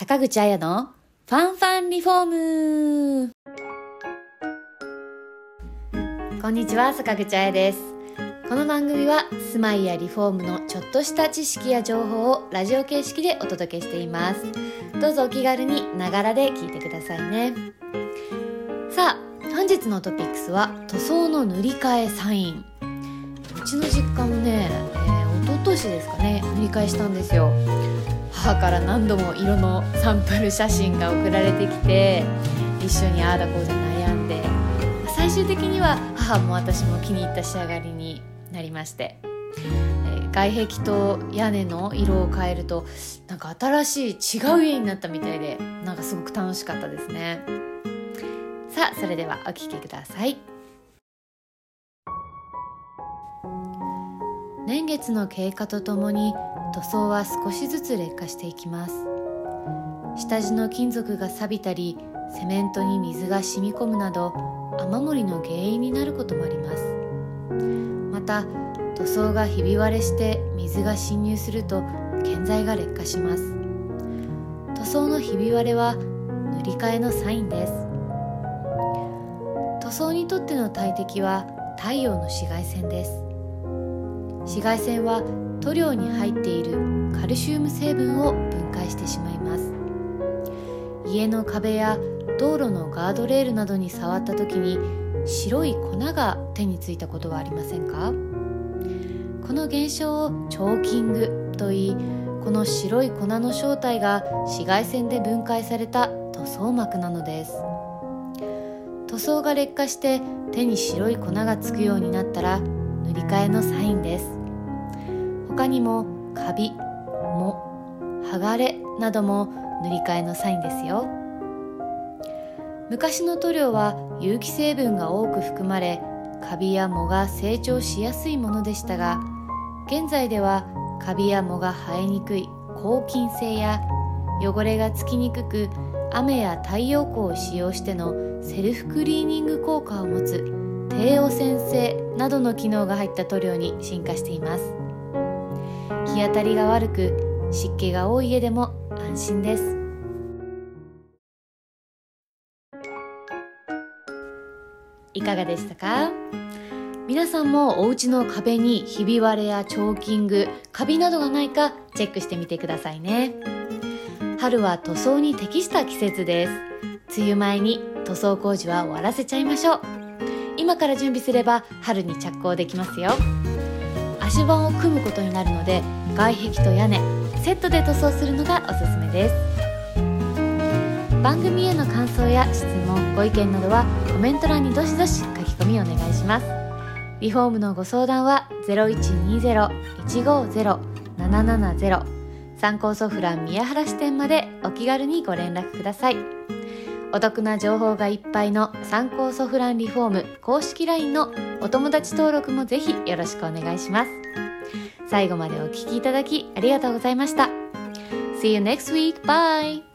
坂口彩のファンファンリフォーム。こんにちは坂口彩です。この番組は住まいやリフォームのちょっとした知識や情報をラジオ形式でお届けしています。どうぞお気軽にながらで聞いてくださいね。さあ本日のトピックスは塗装の塗り替えサイン。うちの実家もね、えー、一昨年ですかね塗り替えしたんですよ。母から何度も色のサンプル写真が送られてきて一緒にああだこうだ悩んで最終的には母も私も気に入った仕上がりになりまして、外壁と屋根の色を変えるとなんか新しい違う家になったみたいでなんかすごく楽しかったですね。さあそれではお聴きください。年月の経過とともに塗装は少しずつ劣化していきます。下地の金属が錆びたりセメントに水が染み込むなど雨漏りの原因になることもあります。また塗装がひび割れして水が侵入すると建材が劣化します。塗装のひび割れは塗り替えのサインです。塗装にとっての大敵は太陽の紫外線です。紫外線は塗料に入っているカルシウム成分を分解してしまいます。家の壁や道路のガードレールなどに触った時に白い粉が手についたことはありませんか？この現象をチョーキングといいこの白い粉の正体が紫外線で分解された塗装膜なのです。塗装が劣化して手に白い粉がつくようになったら塗り替えのサインです。他にもカビ、藻、剥がれなども塗り替えのサインですよ。昔の塗料は有機成分が多く含まれカビや藻が成長しやすいものでしたが現在ではカビや藻が生えにくい抗菌性や汚れがつきにくく雨や太陽光を使用してのセルフクリーニング効果を持つ低汚染性などの機能が入った塗料に進化しています。日当たりが悪く湿気が多い家でも安心です。いかがでしたか？皆さんもお家の壁にひび割れやチョーキングカビなどがないかチェックしてみてくださいね。春は塗装に適した季節です。梅雨前に塗装工事は終わらせちゃいましょう。今から準備すれば春に着工できますよ。足場を組むことになるので外壁と屋根セットで塗装するのがおすすめです。番組への感想や質問ご意見などはコメント欄にどしどし書き込みお願いします。リフォームのご相談は0120-150-770参考ソフラン宮原支店までお気軽にご連絡ください。お得な情報がいっぱいの参考ソフランリフォーム公式 LINE のお友達登録もぜひよろしくお願いします最後までお聴きいただきありがとうございました See you next week. Bye!